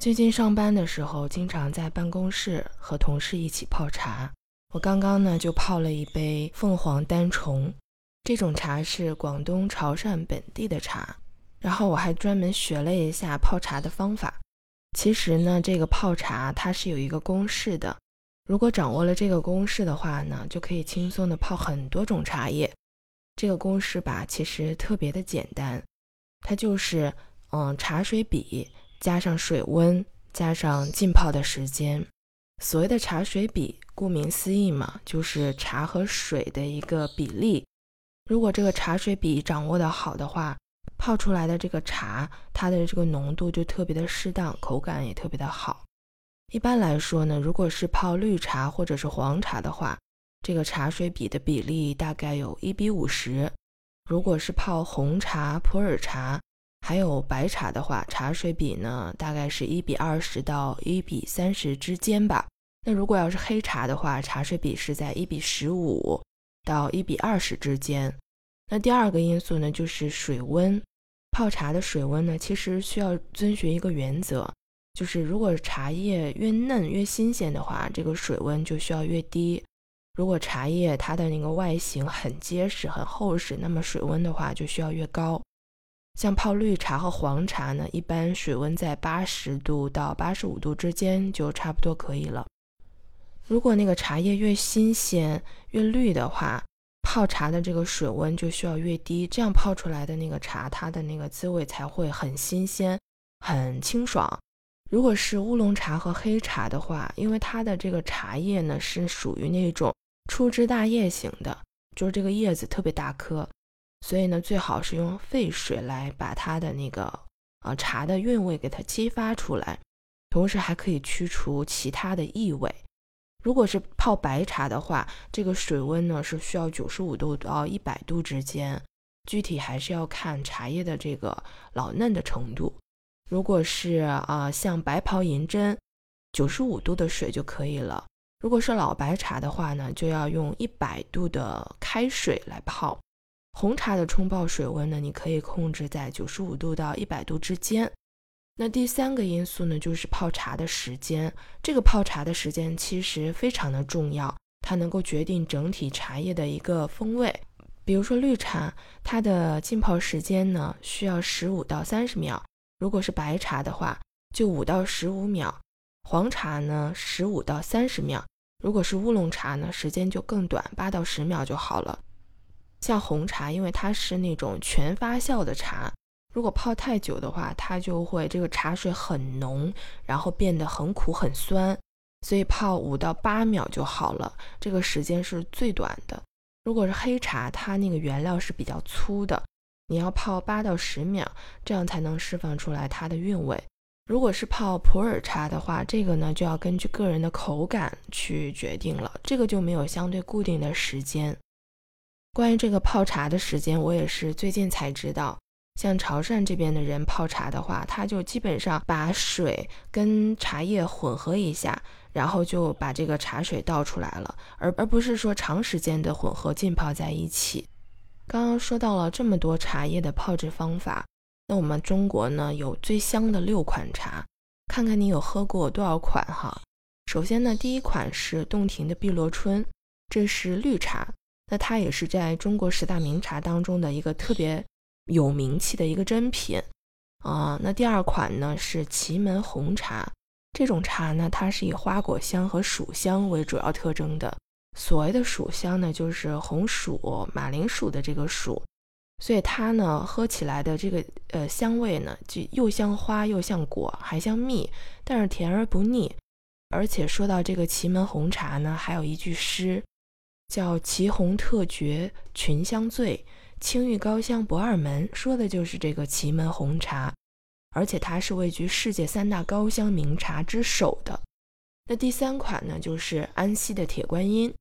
最近上班的时候，经常在办公室和同事一起泡茶。我刚刚呢就泡了一杯凤凰单丛，这种茶是广东潮汕本地的茶。然后我还专门学了一下泡茶的方法。其实呢，这个泡茶它是有一个公式的，如果掌握了这个公式的话呢，就可以轻松的泡很多种茶叶。这个公式吧，其实特别的简单，它就是嗯茶水比。加上水温，加上浸泡的时间，所谓的茶水比，顾名思义嘛，就是茶和水的一个比例。如果这个茶水比掌握的好的话，泡出来的这个茶，它的这个浓度就特别的适当，口感也特别的好。一般来说呢，如果是泡绿茶或者是黄茶的话，这个茶水比的比例大概有一比五十。如果是泡红茶、普洱茶。还有白茶的话，茶水比呢，大概是一比二十到一比三十之间吧。那如果要是黑茶的话，茶水比是在一比十五到一比二十之间。那第二个因素呢，就是水温。泡茶的水温呢，其实需要遵循一个原则，就是如果茶叶越嫩越新鲜的话，这个水温就需要越低；如果茶叶它的那个外形很结实、很厚实，那么水温的话就需要越高。像泡绿茶和黄茶呢，一般水温在八十度到八十五度之间就差不多可以了。如果那个茶叶越新鲜越绿的话，泡茶的这个水温就需要越低，这样泡出来的那个茶，它的那个滋味才会很新鲜、很清爽。如果是乌龙茶和黑茶的话，因为它的这个茶叶呢是属于那种粗枝大叶型的，就是这个叶子特别大颗。所以呢，最好是用沸水来把它的那个呃茶的韵味给它激发出来，同时还可以去除其他的异味。如果是泡白茶的话，这个水温呢是需要九十五度到一百度之间，具体还是要看茶叶的这个老嫩的程度。如果是啊像白袍银针，九十五度的水就可以了。如果是老白茶的话呢，就要用一百度的开水来泡。红茶的冲泡水温呢，你可以控制在九十五度到一百度之间。那第三个因素呢，就是泡茶的时间。这个泡茶的时间其实非常的重要，它能够决定整体茶叶的一个风味。比如说绿茶，它的浸泡时间呢需要十五到三十秒；如果是白茶的话，就五到十五秒；黄茶呢十五到三十秒；如果是乌龙茶呢，时间就更短，八到十秒就好了。像红茶，因为它是那种全发酵的茶，如果泡太久的话，它就会这个茶水很浓，然后变得很苦很酸，所以泡五到八秒就好了，这个时间是最短的。如果是黑茶，它那个原料是比较粗的，你要泡八到十秒，这样才能释放出来它的韵味。如果是泡普洱茶的话，这个呢就要根据个人的口感去决定了，这个就没有相对固定的时间。关于这个泡茶的时间，我也是最近才知道。像潮汕这边的人泡茶的话，他就基本上把水跟茶叶混合一下，然后就把这个茶水倒出来了，而而不是说长时间的混合浸泡在一起。刚刚说到了这么多茶叶的泡制方法，那我们中国呢有最香的六款茶，看看你有喝过多少款哈。首先呢，第一款是洞庭的碧螺春，这是绿茶。那它也是在中国十大名茶当中的一个特别有名气的一个珍品啊。那第二款呢是祁门红茶，这种茶呢它是以花果香和薯香为主要特征的。所谓的薯香呢，就是红薯、马铃薯的这个薯，所以它呢喝起来的这个呃香味呢，就又像花又像果，还像蜜，但是甜而不腻。而且说到这个祁门红茶呢，还有一句诗。叫祁红特绝群香醉，青玉高香不二门，说的就是这个祁门红茶，而且它是位居世界三大高香名茶之首的。那第三款呢，就是安溪的铁观音，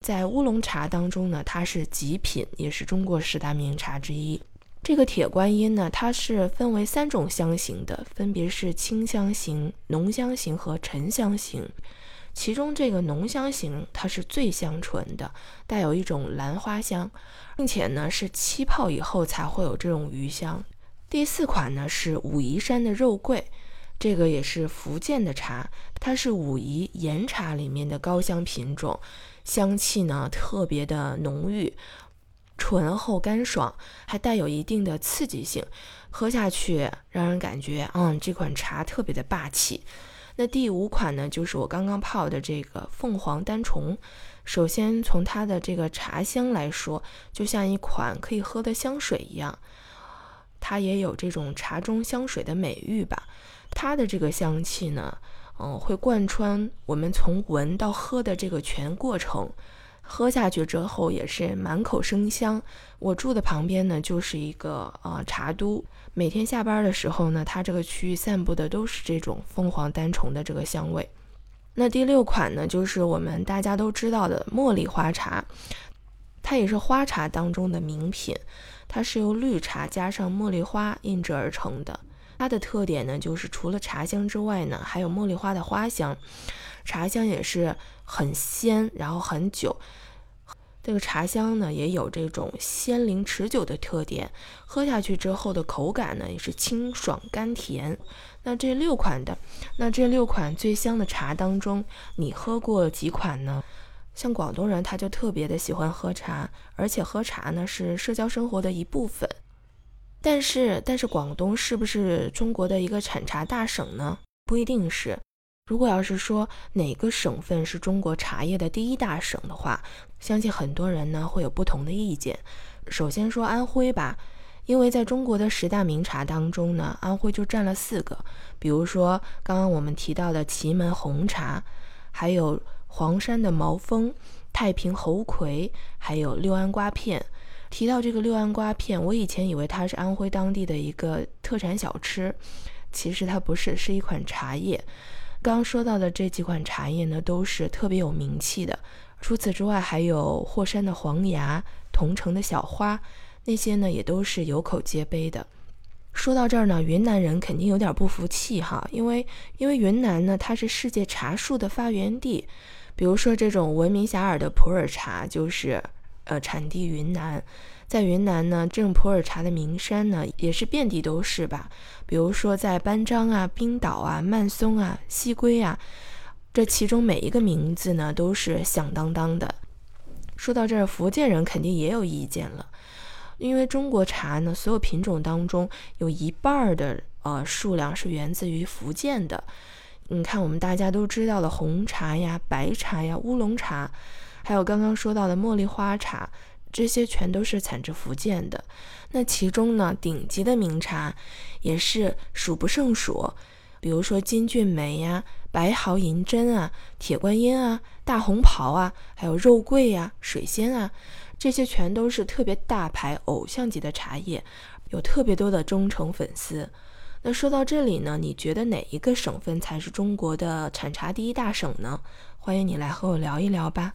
在乌龙茶当中呢，它是极品，也是中国十大名茶之一。这个铁观音呢，它是分为三种香型的，分别是清香型、浓香型和沉香型。其中这个浓香型它是最香醇的，带有一种兰花香，并且呢是气泡以后才会有这种余香。第四款呢是武夷山的肉桂，这个也是福建的茶，它是武夷岩茶里面的高香品种，香气呢特别的浓郁，醇厚干爽，还带有一定的刺激性，喝下去让人感觉，嗯，这款茶特别的霸气。那第五款呢，就是我刚刚泡的这个凤凰单丛。首先从它的这个茶香来说，就像一款可以喝的香水一样，它也有这种茶中香水的美誉吧。它的这个香气呢，嗯，会贯穿我们从闻到喝的这个全过程，喝下去之后也是满口生香。我住的旁边呢，就是一个呃茶都，每天下班的时候呢，它这个区域散布的都是这种凤凰单丛的这个香味。那第六款呢，就是我们大家都知道的茉莉花茶，它也是花茶当中的名品，它是由绿茶加上茉莉花印制而成的。它的特点呢，就是除了茶香之外呢，还有茉莉花的花香，茶香也是很鲜，然后很久。这个茶香呢，也有这种鲜灵持久的特点，喝下去之后的口感呢，也是清爽甘甜。那这六款的，那这六款最香的茶当中，你喝过几款呢？像广东人，他就特别的喜欢喝茶，而且喝茶呢是社交生活的一部分。但是，但是广东是不是中国的一个产茶大省呢？不一定是。如果要是说哪个省份是中国茶叶的第一大省的话，相信很多人呢会有不同的意见。首先说安徽吧，因为在中国的十大名茶当中呢，安徽就占了四个。比如说刚刚我们提到的祁门红茶，还有黄山的毛峰、太平猴魁，还有六安瓜片。提到这个六安瓜片，我以前以为它是安徽当地的一个特产小吃，其实它不是，是一款茶叶。刚说到的这几款茶叶呢，都是特别有名气的。除此之外，还有霍山的黄芽、桐城的小花，那些呢也都是有口皆碑的。说到这儿呢，云南人肯定有点不服气哈，因为因为云南呢，它是世界茶树的发源地，比如说这种闻名遐迩的普洱茶，就是。呃，产地云南，在云南呢，这种普洱茶的名山呢，也是遍地都是吧。比如说在班章啊、冰岛啊、曼松啊、西归啊，这其中每一个名字呢，都是响当当的。说到这儿，福建人肯定也有意见了，因为中国茶呢，所有品种当中有一半的呃数量是源自于福建的。你看，我们大家都知道的红茶呀、白茶呀、乌龙茶。还有刚刚说到的茉莉花茶，这些全都是产自福建的。那其中呢，顶级的名茶也是数不胜数，比如说金骏眉呀、白毫银针啊、铁观音啊、大红袍啊，还有肉桂呀、水仙啊，这些全都是特别大牌、偶像级的茶叶，有特别多的忠诚粉丝。那说到这里呢，你觉得哪一个省份才是中国的产茶第一大省呢？欢迎你来和我聊一聊吧。